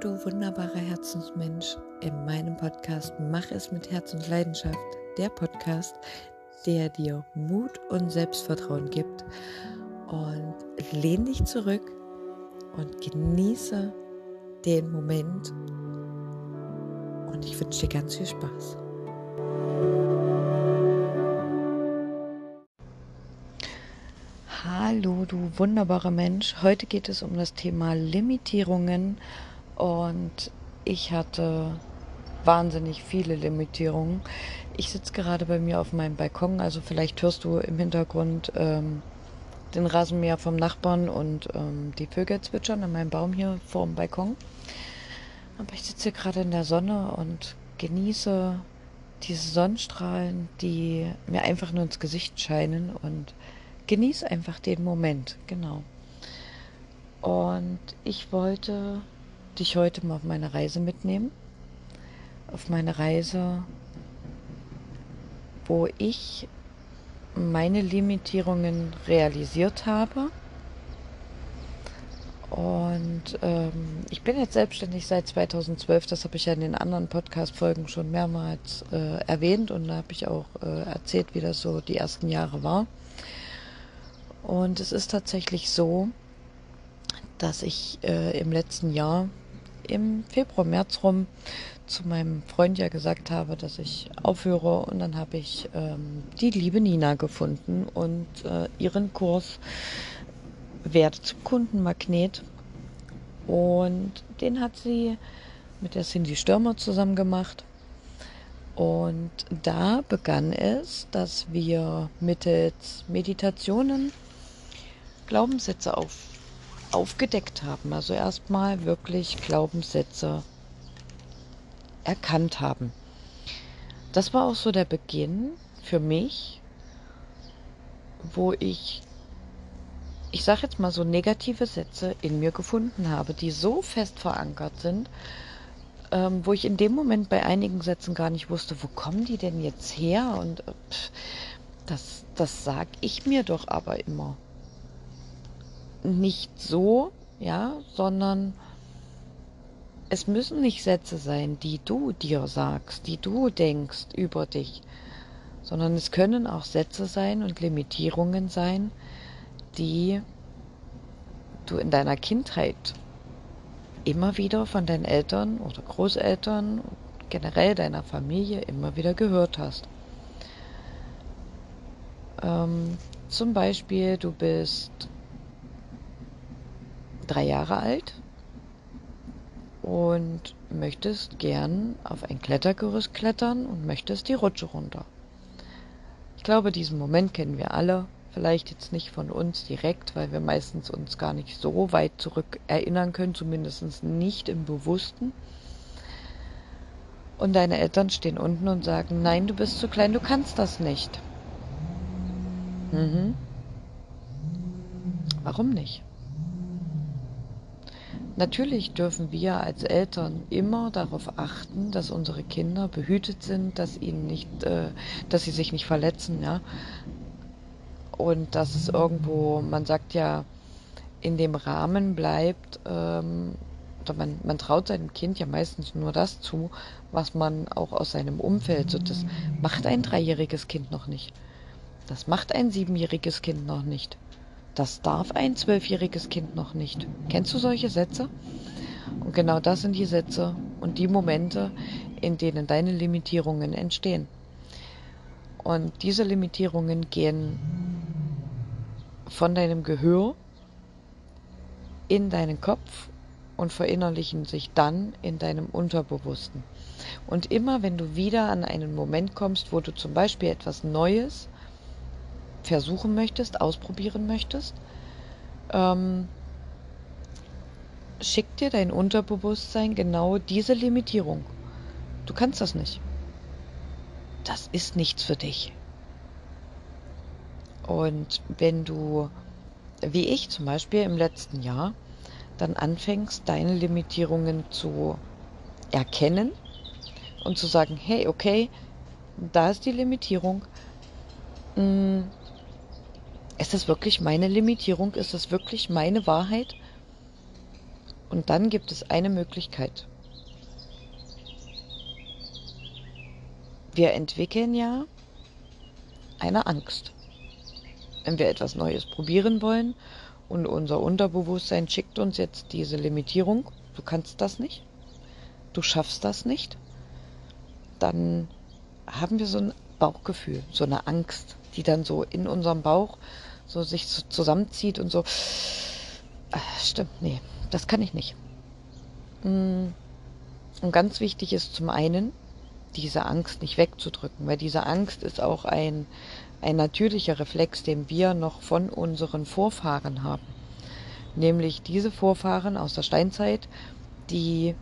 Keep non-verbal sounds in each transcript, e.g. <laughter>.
Du wunderbarer Herzensmensch. In meinem Podcast Mach es mit Herz und Leidenschaft. Der Podcast, der dir Mut und Selbstvertrauen gibt. Und lehn dich zurück und genieße den Moment. Und ich wünsche dir ganz viel Spaß. Hallo, du wunderbarer Mensch. Heute geht es um das Thema Limitierungen und ich hatte wahnsinnig viele Limitierungen. Ich sitze gerade bei mir auf meinem Balkon, also vielleicht hörst du im Hintergrund ähm, den Rasenmäher vom Nachbarn und ähm, die Vögel zwitschern an meinem Baum hier vor dem Balkon. Aber ich sitze hier gerade in der Sonne und genieße diese Sonnenstrahlen, die mir einfach nur ins Gesicht scheinen und genieße einfach den Moment, genau. Und ich wollte dich heute mal auf meine Reise mitnehmen. Auf meine Reise, wo ich meine Limitierungen realisiert habe. Und ähm, ich bin jetzt selbstständig seit 2012, das habe ich ja in den anderen Podcast-Folgen schon mehrmals äh, erwähnt und da habe ich auch äh, erzählt, wie das so die ersten Jahre war. Und es ist tatsächlich so, dass ich äh, im letzten Jahr im Februar, März rum zu meinem Freund ja gesagt habe, dass ich aufhöre und dann habe ich ähm, die liebe Nina gefunden und äh, ihren Kurs Werde zum Kundenmagnet und den hat sie mit der Cindy Stürmer zusammen gemacht. Und da begann es, dass wir mittels Meditationen Glaubenssätze auf aufgedeckt haben. Also erstmal wirklich Glaubenssätze erkannt haben. Das war auch so der Beginn für mich, wo ich, ich sage jetzt mal so negative Sätze in mir gefunden habe, die so fest verankert sind, ähm, wo ich in dem Moment bei einigen Sätzen gar nicht wusste, wo kommen die denn jetzt her? Und äh, pff, das, das sage ich mir doch aber immer nicht so, ja, sondern es müssen nicht Sätze sein, die du dir sagst, die du denkst über dich, sondern es können auch Sätze sein und Limitierungen sein, die du in deiner Kindheit immer wieder von deinen Eltern oder Großeltern, generell deiner Familie immer wieder gehört hast. Ähm, zum Beispiel, du bist drei Jahre alt und möchtest gern auf ein Klettergerüst klettern und möchtest die Rutsche runter. Ich glaube, diesen Moment kennen wir alle. Vielleicht jetzt nicht von uns direkt, weil wir meistens uns gar nicht so weit zurück erinnern können, zumindest nicht im Bewussten. Und deine Eltern stehen unten und sagen, nein, du bist zu klein, du kannst das nicht. Mhm. Warum nicht? Natürlich dürfen wir als Eltern immer darauf achten, dass unsere Kinder behütet sind, dass ihnen nicht, äh, dass sie sich nicht verletzen, ja. Und dass es irgendwo, man sagt ja, in dem Rahmen bleibt, ähm, oder man, man traut seinem Kind ja meistens nur das zu, was man auch aus seinem Umfeld, so das macht ein dreijähriges Kind noch nicht. Das macht ein siebenjähriges Kind noch nicht. Das darf ein zwölfjähriges Kind noch nicht. Kennst du solche Sätze? Und genau das sind die Sätze und die Momente, in denen deine Limitierungen entstehen. Und diese Limitierungen gehen von deinem Gehör in deinen Kopf und verinnerlichen sich dann in deinem Unterbewussten. Und immer wenn du wieder an einen Moment kommst, wo du zum Beispiel etwas Neues versuchen möchtest, ausprobieren möchtest, ähm, schickt dir dein Unterbewusstsein genau diese Limitierung. Du kannst das nicht. Das ist nichts für dich. Und wenn du, wie ich zum Beispiel im letzten Jahr, dann anfängst, deine Limitierungen zu erkennen und zu sagen, hey, okay, da ist die Limitierung. Hm, ist das wirklich meine Limitierung? Ist das wirklich meine Wahrheit? Und dann gibt es eine Möglichkeit. Wir entwickeln ja eine Angst. Wenn wir etwas Neues probieren wollen und unser Unterbewusstsein schickt uns jetzt diese Limitierung, du kannst das nicht, du schaffst das nicht, dann haben wir so ein Bauchgefühl, so eine Angst, die dann so in unserem Bauch so sich so zusammenzieht und so, äh, stimmt, nee, das kann ich nicht. Mm. Und ganz wichtig ist zum einen, diese Angst nicht wegzudrücken, weil diese Angst ist auch ein, ein natürlicher Reflex, den wir noch von unseren Vorfahren haben. Nämlich diese Vorfahren aus der Steinzeit, die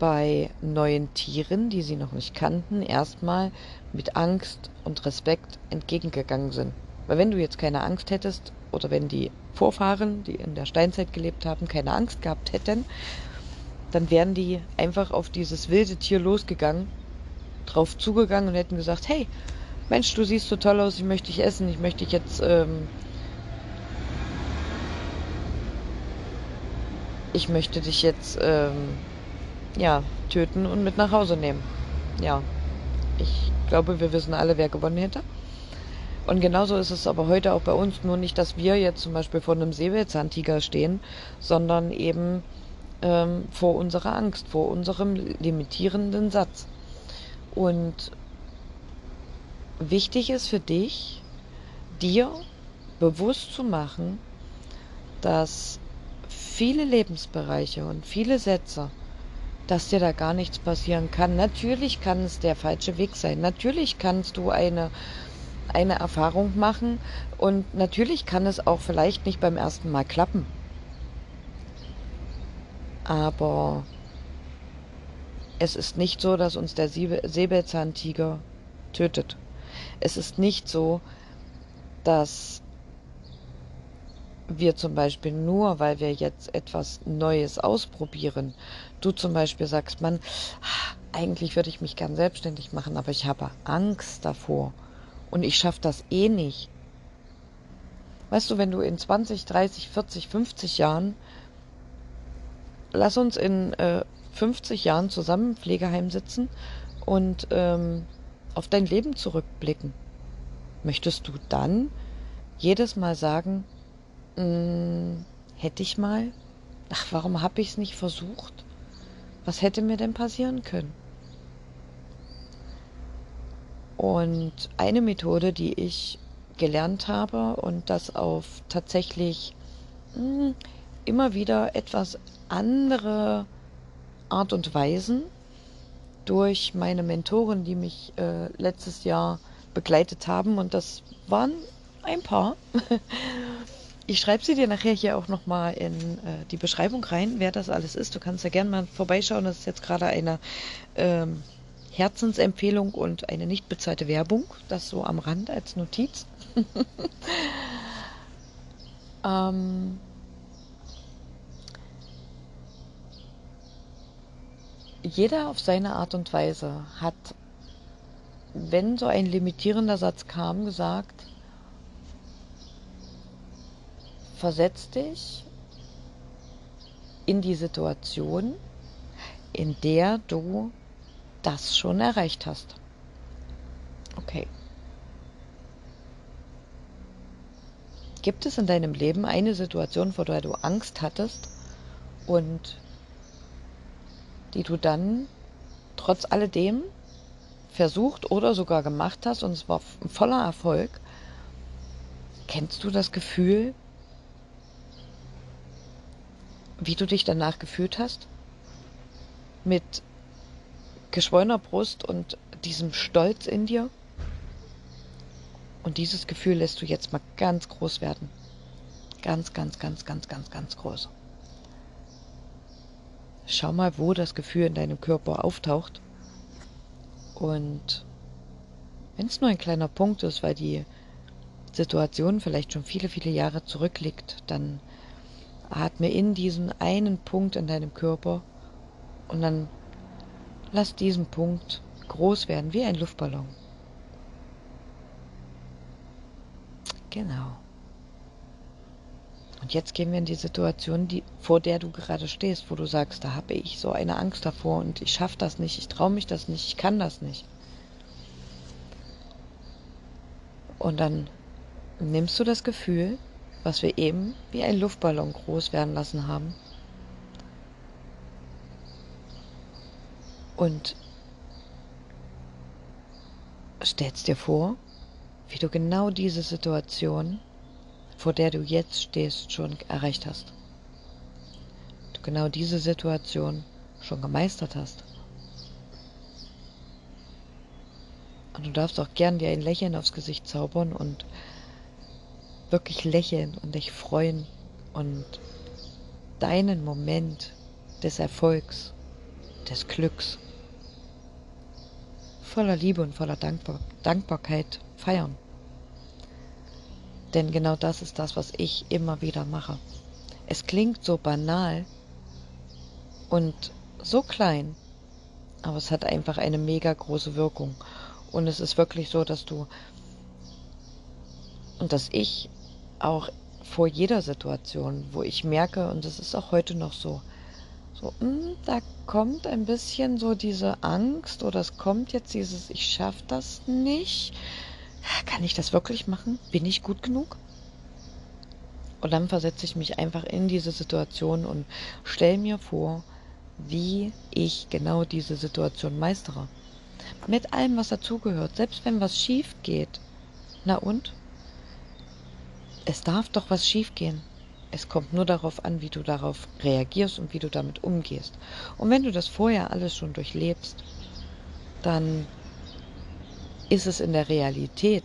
bei neuen Tieren, die sie noch nicht kannten, erstmal mit Angst und Respekt entgegengegangen sind. Weil wenn du jetzt keine Angst hättest oder wenn die Vorfahren, die in der Steinzeit gelebt haben, keine Angst gehabt hätten, dann wären die einfach auf dieses wilde Tier losgegangen, drauf zugegangen und hätten gesagt, hey, Mensch, du siehst so toll aus, ich möchte dich essen, ich möchte dich jetzt, ähm, ich möchte dich jetzt, ähm, ja, töten und mit nach Hause nehmen. Ja, ich glaube, wir wissen alle, wer gewonnen hätte. Und genauso ist es aber heute auch bei uns, nur nicht, dass wir jetzt zum Beispiel vor einem Säbelzahntiger stehen, sondern eben ähm, vor unserer Angst, vor unserem limitierenden Satz. Und wichtig ist für dich, dir bewusst zu machen, dass viele Lebensbereiche und viele Sätze dass dir da gar nichts passieren kann. Natürlich kann es der falsche Weg sein. Natürlich kannst du eine, eine Erfahrung machen und natürlich kann es auch vielleicht nicht beim ersten Mal klappen. Aber es ist nicht so, dass uns der Säbelzahntiger tötet. Es ist nicht so, dass wir zum Beispiel nur, weil wir jetzt etwas Neues ausprobieren, du zum Beispiel sagst, man, eigentlich würde ich mich gern selbstständig machen, aber ich habe Angst davor und ich schaffe das eh nicht. Weißt du, wenn du in 20, 30, 40, 50 Jahren, lass uns in äh, 50 Jahren zusammen im Pflegeheim sitzen und ähm, auf dein Leben zurückblicken, möchtest du dann jedes Mal sagen, hm, hätte ich mal? Ach, warum habe ich es nicht versucht? Was hätte mir denn passieren können? Und eine Methode, die ich gelernt habe und das auf tatsächlich mh, hm, immer wieder etwas andere Art und Weisen durch meine Mentoren, die mich äh, letztes Jahr begleitet haben und das waren ein paar. <laughs> Ich schreibe sie dir nachher hier auch nochmal in äh, die Beschreibung rein, wer das alles ist. Du kannst ja gerne mal vorbeischauen. Das ist jetzt gerade eine ähm, Herzensempfehlung und eine nicht bezahlte Werbung. Das so am Rand als Notiz. <laughs> ähm, jeder auf seine Art und Weise hat, wenn so ein limitierender Satz kam, gesagt, versetz dich in die Situation, in der du das schon erreicht hast. Okay. Gibt es in deinem Leben eine Situation, vor der du Angst hattest und die du dann trotz alledem versucht oder sogar gemacht hast und es war voller Erfolg? Kennst du das Gefühl, wie du dich danach gefühlt hast? Mit geschwollener Brust und diesem Stolz in dir? Und dieses Gefühl lässt du jetzt mal ganz groß werden. Ganz, ganz, ganz, ganz, ganz, ganz groß. Schau mal, wo das Gefühl in deinem Körper auftaucht. Und wenn es nur ein kleiner Punkt ist, weil die Situation vielleicht schon viele, viele Jahre zurückliegt, dann Atme in diesen einen Punkt in deinem Körper und dann lass diesen Punkt groß werden, wie ein Luftballon. Genau. Und jetzt gehen wir in die Situation, die, vor der du gerade stehst, wo du sagst, da habe ich so eine Angst davor und ich schaffe das nicht, ich traue mich das nicht, ich kann das nicht. Und dann nimmst du das Gefühl, was wir eben wie ein Luftballon groß werden lassen haben, und stellst dir vor, wie du genau diese Situation, vor der du jetzt stehst, schon erreicht hast. Du genau diese Situation schon gemeistert hast. Und du darfst auch gern dir ein Lächeln aufs Gesicht zaubern und wirklich lächeln und dich freuen und deinen Moment des Erfolgs, des Glücks voller Liebe und voller Dankbar Dankbarkeit feiern. Denn genau das ist das, was ich immer wieder mache. Es klingt so banal und so klein, aber es hat einfach eine mega große Wirkung. Und es ist wirklich so, dass du und dass ich auch vor jeder Situation, wo ich merke, und das ist auch heute noch so, so, mh, hm, da kommt ein bisschen so diese Angst oder es kommt jetzt dieses, ich schaffe das nicht. Kann ich das wirklich machen? Bin ich gut genug? Und dann versetze ich mich einfach in diese Situation und stelle mir vor, wie ich genau diese Situation meistere. Mit allem, was dazugehört. Selbst wenn was schief geht. Na und? Es darf doch was schief gehen. Es kommt nur darauf an, wie du darauf reagierst und wie du damit umgehst. Und wenn du das vorher alles schon durchlebst, dann ist es in der Realität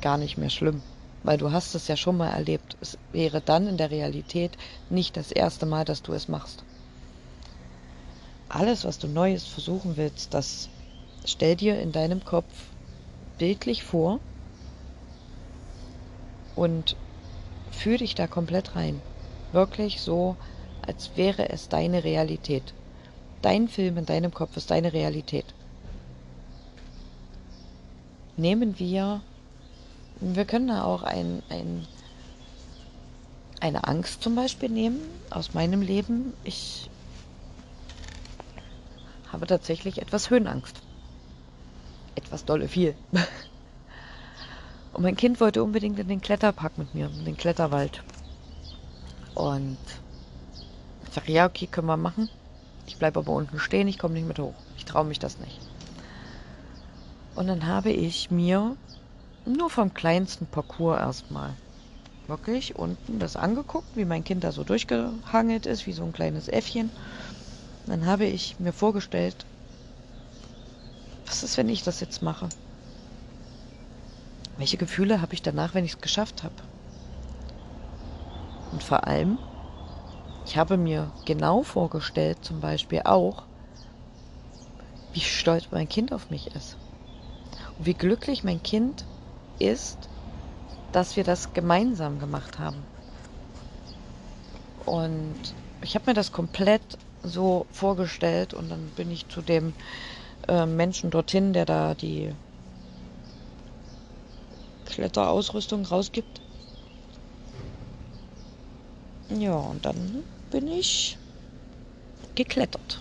gar nicht mehr schlimm, weil du hast es ja schon mal erlebt. Es wäre dann in der Realität nicht das erste Mal, dass du es machst. Alles, was du Neues versuchen willst, das stell dir in deinem Kopf bildlich vor und Fühl dich da komplett rein. Wirklich so, als wäre es deine Realität. Dein Film in deinem Kopf ist deine Realität. Nehmen wir, wir können da auch ein, ein, eine Angst zum Beispiel nehmen aus meinem Leben. Ich habe tatsächlich etwas Höhenangst. Etwas dolle viel. <laughs> Und mein Kind wollte unbedingt in den Kletterpark mit mir, in den Kletterwald. Und ich sage, ja, okay, können wir machen. Ich bleibe aber unten stehen, ich komme nicht mit hoch. Ich traue mich das nicht. Und dann habe ich mir nur vom kleinsten Parcours erstmal wirklich unten das angeguckt, wie mein Kind da so durchgehangelt ist, wie so ein kleines Äffchen. Dann habe ich mir vorgestellt, was ist, wenn ich das jetzt mache? Welche Gefühle habe ich danach, wenn ich es geschafft habe? Und vor allem, ich habe mir genau vorgestellt, zum Beispiel auch, wie stolz mein Kind auf mich ist. Und wie glücklich mein Kind ist, dass wir das gemeinsam gemacht haben. Und ich habe mir das komplett so vorgestellt und dann bin ich zu dem äh, Menschen dorthin, der da die Kletterausrüstung rausgibt. Ja, und dann bin ich geklettert.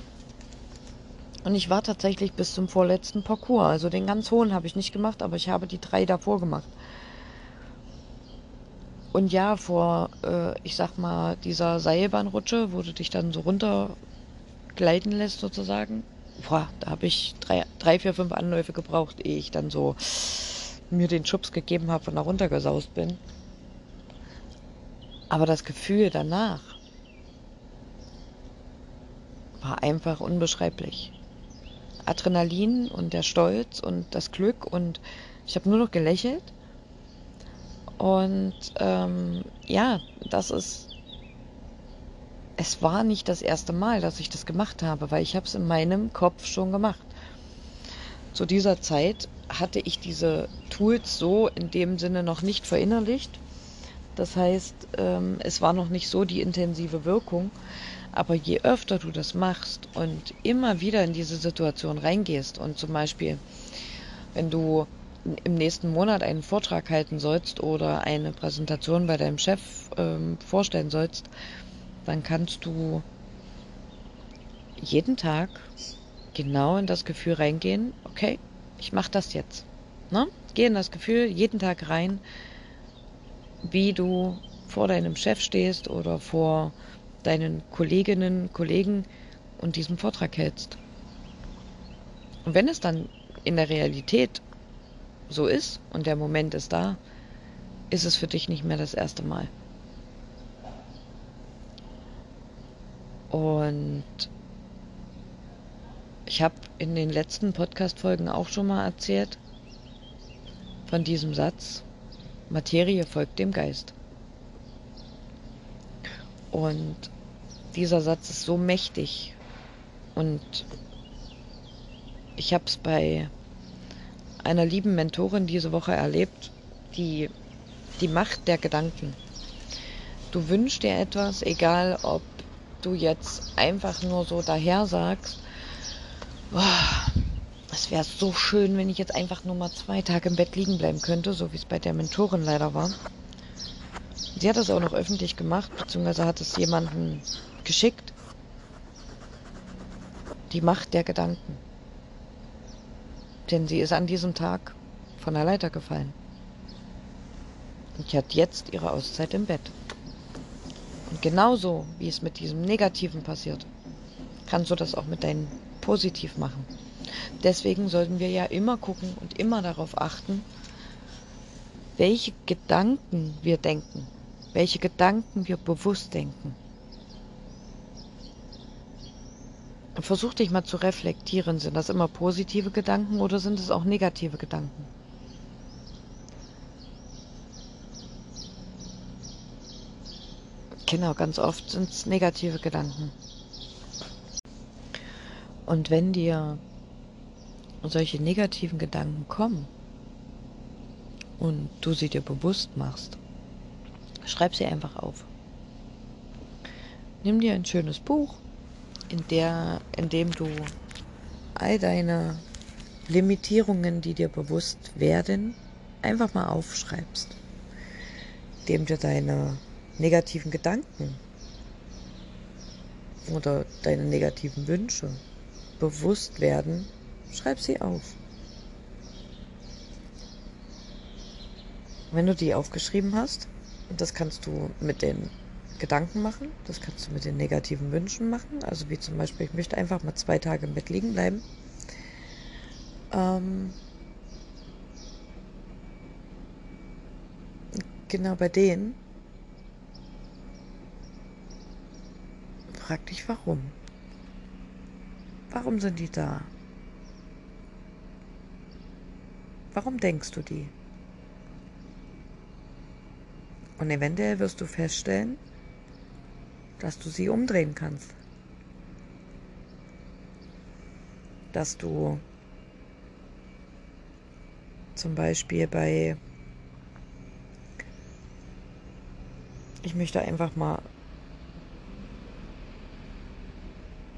Und ich war tatsächlich bis zum vorletzten Parcours. Also den ganz hohen habe ich nicht gemacht, aber ich habe die drei davor gemacht. Und ja, vor, äh, ich sag mal, dieser Seilbahnrutsche, wo du dich dann so runter gleiten lässt sozusagen, boah, da habe ich drei, drei, vier, fünf Anläufe gebraucht, ehe ich dann so mir den Schubs gegeben habe und da runtergesaust bin. Aber das Gefühl danach war einfach unbeschreiblich. Adrenalin und der Stolz und das Glück und ich habe nur noch gelächelt. Und ähm, ja, das ist. Es war nicht das erste Mal, dass ich das gemacht habe, weil ich habe es in meinem Kopf schon gemacht. Zu dieser Zeit hatte ich diese Tools so in dem Sinne noch nicht verinnerlicht. Das heißt, ähm, es war noch nicht so die intensive Wirkung. Aber je öfter du das machst und immer wieder in diese Situation reingehst und zum Beispiel, wenn du im nächsten Monat einen Vortrag halten sollst oder eine Präsentation bei deinem Chef ähm, vorstellen sollst, dann kannst du jeden Tag genau in das Gefühl reingehen, okay, ich mache das jetzt. Ne? Geh in das Gefühl jeden Tag rein, wie du vor deinem Chef stehst oder vor deinen Kolleginnen, Kollegen und diesen Vortrag hältst. Und wenn es dann in der Realität so ist und der Moment ist da, ist es für dich nicht mehr das erste Mal. Und ich habe in den letzten Podcast-Folgen auch schon mal erzählt von diesem Satz, Materie folgt dem Geist. Und dieser Satz ist so mächtig. Und ich habe es bei einer lieben Mentorin diese Woche erlebt, die die Macht der Gedanken. Du wünschst dir etwas, egal ob du jetzt einfach nur so daher sagst, es wäre so schön, wenn ich jetzt einfach nur mal zwei Tage im Bett liegen bleiben könnte, so wie es bei der Mentorin leider war. Sie hat das auch noch öffentlich gemacht, beziehungsweise hat es jemanden geschickt. Die Macht der Gedanken. Denn sie ist an diesem Tag von der Leiter gefallen. Und hat jetzt ihre Auszeit im Bett. Und genauso wie es mit diesem Negativen passiert, kannst du das auch mit deinen positiv machen. Deswegen sollten wir ja immer gucken und immer darauf achten, welche Gedanken wir denken, welche Gedanken wir bewusst denken. Versuch dich mal zu reflektieren, sind das immer positive Gedanken oder sind es auch negative Gedanken? Genau, ganz oft sind es negative Gedanken. Und wenn dir solche negativen Gedanken kommen und du sie dir bewusst machst, schreib sie einfach auf. Nimm dir ein schönes Buch, in, der, in dem du all deine Limitierungen, die dir bewusst werden, einfach mal aufschreibst. Indem dir deine negativen Gedanken oder deine negativen Wünsche bewusst werden, schreib sie auf. Wenn du die aufgeschrieben hast, und das kannst du mit den Gedanken machen, das kannst du mit den negativen Wünschen machen, also wie zum Beispiel, ich möchte einfach mal zwei Tage im Bett liegen bleiben. Ähm, genau bei denen frag dich warum. Warum sind die da? Warum denkst du die? Und eventuell wirst du feststellen, dass du sie umdrehen kannst. Dass du zum Beispiel bei, ich möchte einfach mal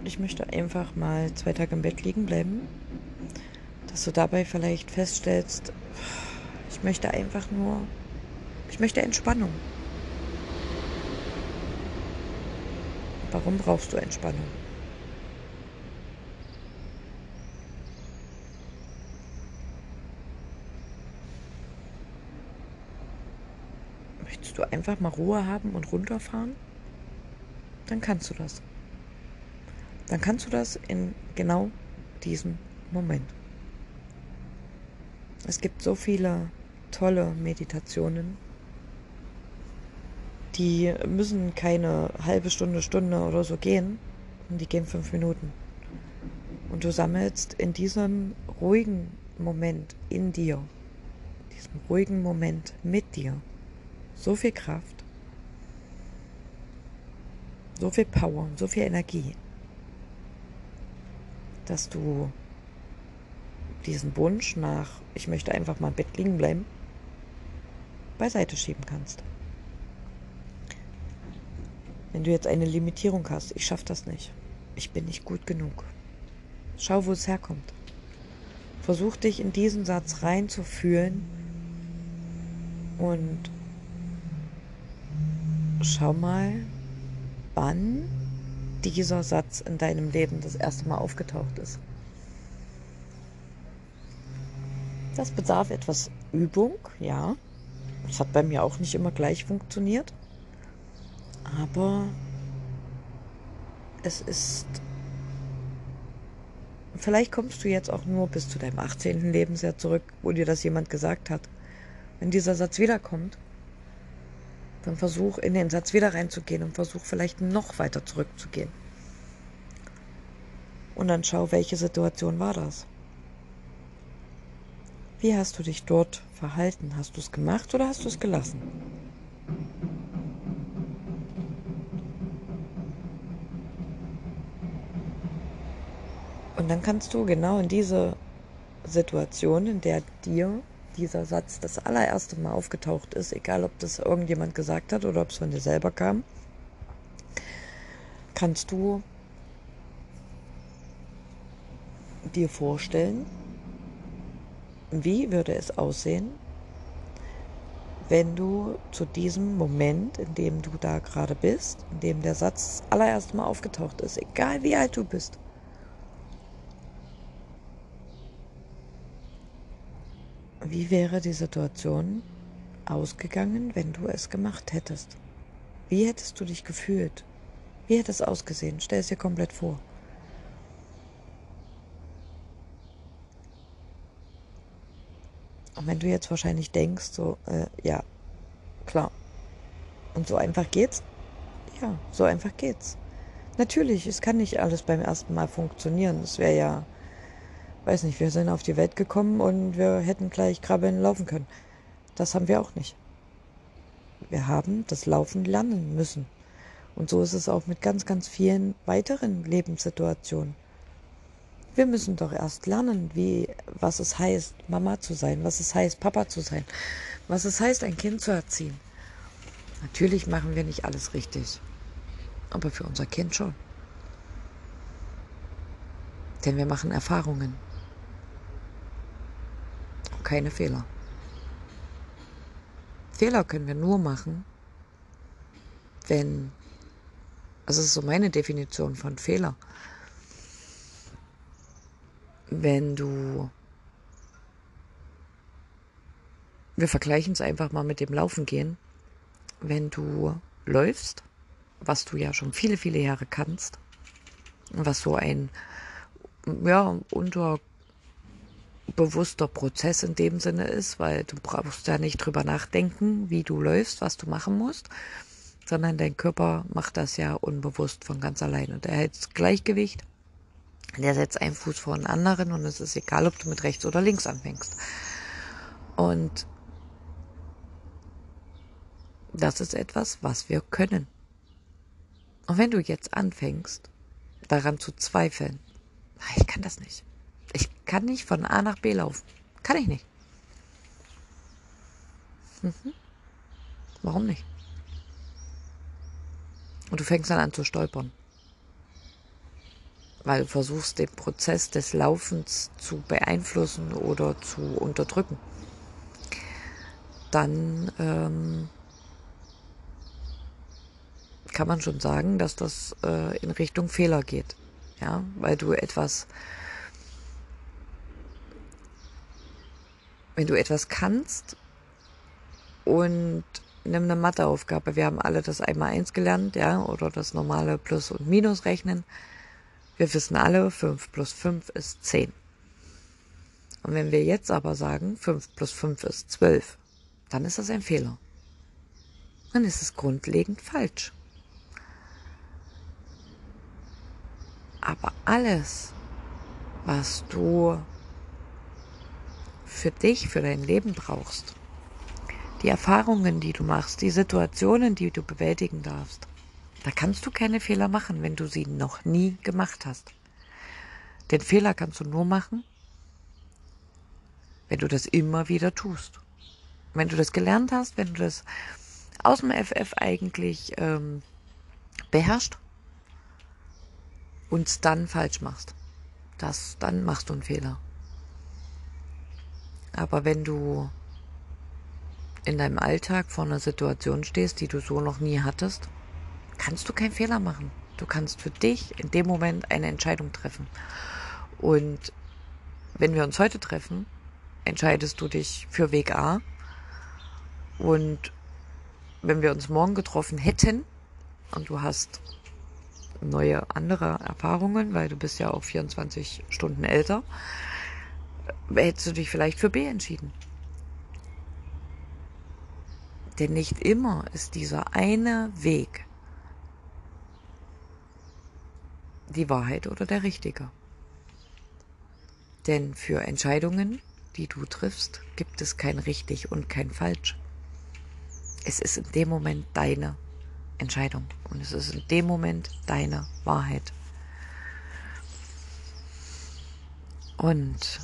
ich möchte einfach mal zwei Tage im Bett liegen bleiben, dass du dabei vielleicht feststellst, ich möchte einfach nur, ich möchte Entspannung. Warum brauchst du Entspannung? Möchtest du einfach mal Ruhe haben und runterfahren? Dann kannst du das dann kannst du das in genau diesem Moment. Es gibt so viele tolle Meditationen, die müssen keine halbe Stunde, Stunde oder so gehen, die gehen fünf Minuten. Und du sammelst in diesem ruhigen Moment in dir, diesem ruhigen Moment mit dir, so viel Kraft, so viel Power, so viel Energie dass du diesen Wunsch nach, ich möchte einfach mal im Bett liegen bleiben, beiseite schieben kannst. Wenn du jetzt eine Limitierung hast, ich schaffe das nicht, ich bin nicht gut genug. Schau, wo es herkommt. Versuch dich in diesen Satz reinzufühlen und schau mal, wann dieser Satz in deinem Leben das erste Mal aufgetaucht ist. Das bedarf etwas Übung, ja. Das hat bei mir auch nicht immer gleich funktioniert. Aber es ist. Vielleicht kommst du jetzt auch nur bis zu deinem 18. Lebensjahr zurück, wo dir das jemand gesagt hat. Wenn dieser Satz wiederkommt, dann versuch in den Satz wieder reinzugehen und versuch vielleicht noch weiter zurückzugehen. Und dann schau, welche Situation war das? Wie hast du dich dort verhalten? Hast du es gemacht oder hast du es gelassen? Und dann kannst du genau in diese Situation, in der dir dieser Satz das allererste Mal aufgetaucht ist, egal ob das irgendjemand gesagt hat oder ob es von dir selber kam, kannst du dir vorstellen, wie würde es aussehen, wenn du zu diesem Moment, in dem du da gerade bist, in dem der Satz das allererste Mal aufgetaucht ist, egal wie alt du bist, Wie wäre die Situation ausgegangen, wenn du es gemacht hättest? Wie hättest du dich gefühlt? Wie hätte es ausgesehen? Stell es dir komplett vor. Und wenn du jetzt wahrscheinlich denkst, so, äh, ja, klar. Und so einfach geht's? Ja, so einfach geht's. Natürlich, es kann nicht alles beim ersten Mal funktionieren. Es wäre ja weiß nicht, wir sind auf die Welt gekommen und wir hätten gleich krabbeln laufen können. Das haben wir auch nicht. Wir haben das Laufen lernen müssen. Und so ist es auch mit ganz, ganz vielen weiteren Lebenssituationen. Wir müssen doch erst lernen, wie, was es heißt, Mama zu sein, was es heißt, Papa zu sein, was es heißt, ein Kind zu erziehen. Natürlich machen wir nicht alles richtig, aber für unser Kind schon. Denn wir machen Erfahrungen keine Fehler. Fehler können wir nur machen, wenn, also das ist so meine Definition von Fehler. Wenn du, wir vergleichen es einfach mal mit dem Laufen gehen, wenn du läufst, was du ja schon viele, viele Jahre kannst, was so ein, ja, unter bewusster Prozess in dem Sinne ist, weil du brauchst ja nicht drüber nachdenken, wie du läufst, was du machen musst, sondern dein Körper macht das ja unbewusst von ganz allein und er hält das Gleichgewicht. Der setzt einen Fuß vor den anderen und es ist egal, ob du mit rechts oder links anfängst. Und das ist etwas, was wir können. Und wenn du jetzt anfängst, daran zu zweifeln, ich kann das nicht ich kann nicht von A nach B laufen. Kann ich nicht. Mhm. Warum nicht? Und du fängst dann an zu stolpern. Weil du versuchst, den Prozess des Laufens zu beeinflussen oder zu unterdrücken. Dann ähm, kann man schon sagen, dass das äh, in Richtung Fehler geht. Ja, weil du etwas wenn du etwas kannst und nimm eine Matheaufgabe. Wir haben alle das einmal eins gelernt, ja, oder das normale Plus- und Minus rechnen. Wir wissen alle, 5 plus 5 ist 10. Und wenn wir jetzt aber sagen, 5 plus 5 ist 12, dann ist das ein Fehler. Dann ist es grundlegend falsch. Aber alles, was du für dich, für dein Leben brauchst. Die Erfahrungen, die du machst, die Situationen, die du bewältigen darfst. Da kannst du keine Fehler machen, wenn du sie noch nie gemacht hast. Den Fehler kannst du nur machen, wenn du das immer wieder tust. Wenn du das gelernt hast, wenn du das aus dem FF eigentlich ähm, beherrscht und es dann falsch machst, das, dann machst du einen Fehler. Aber wenn du in deinem Alltag vor einer Situation stehst, die du so noch nie hattest, kannst du keinen Fehler machen. Du kannst für dich in dem Moment eine Entscheidung treffen. Und wenn wir uns heute treffen, entscheidest du dich für Weg A. Und wenn wir uns morgen getroffen hätten und du hast neue andere Erfahrungen, weil du bist ja auch 24 Stunden älter, hättest du dich vielleicht für B entschieden. Denn nicht immer ist dieser eine Weg die Wahrheit oder der richtige. Denn für Entscheidungen, die du triffst, gibt es kein richtig und kein falsch. Es ist in dem Moment deine Entscheidung und es ist in dem Moment deine Wahrheit. Und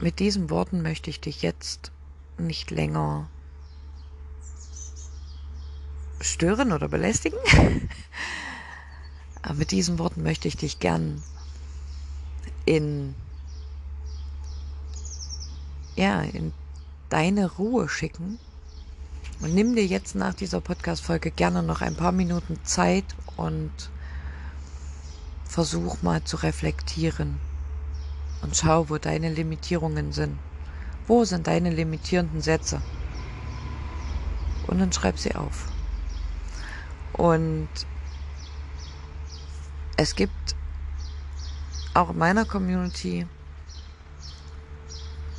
mit diesen Worten möchte ich dich jetzt nicht länger stören oder belästigen. Aber mit diesen Worten möchte ich dich gern in, ja, in deine Ruhe schicken. Und nimm dir jetzt nach dieser Podcast-Folge gerne noch ein paar Minuten Zeit und versuch mal zu reflektieren. Und schau, wo deine Limitierungen sind. Wo sind deine limitierenden Sätze? Und dann schreib sie auf. Und es gibt auch in meiner Community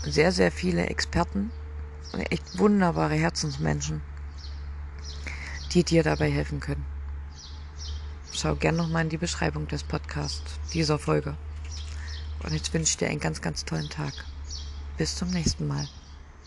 sehr, sehr viele Experten, echt wunderbare Herzensmenschen, die dir dabei helfen können. Schau gern nochmal in die Beschreibung des Podcasts dieser Folge. Und jetzt wünsche ich dir einen ganz, ganz tollen Tag. Bis zum nächsten Mal.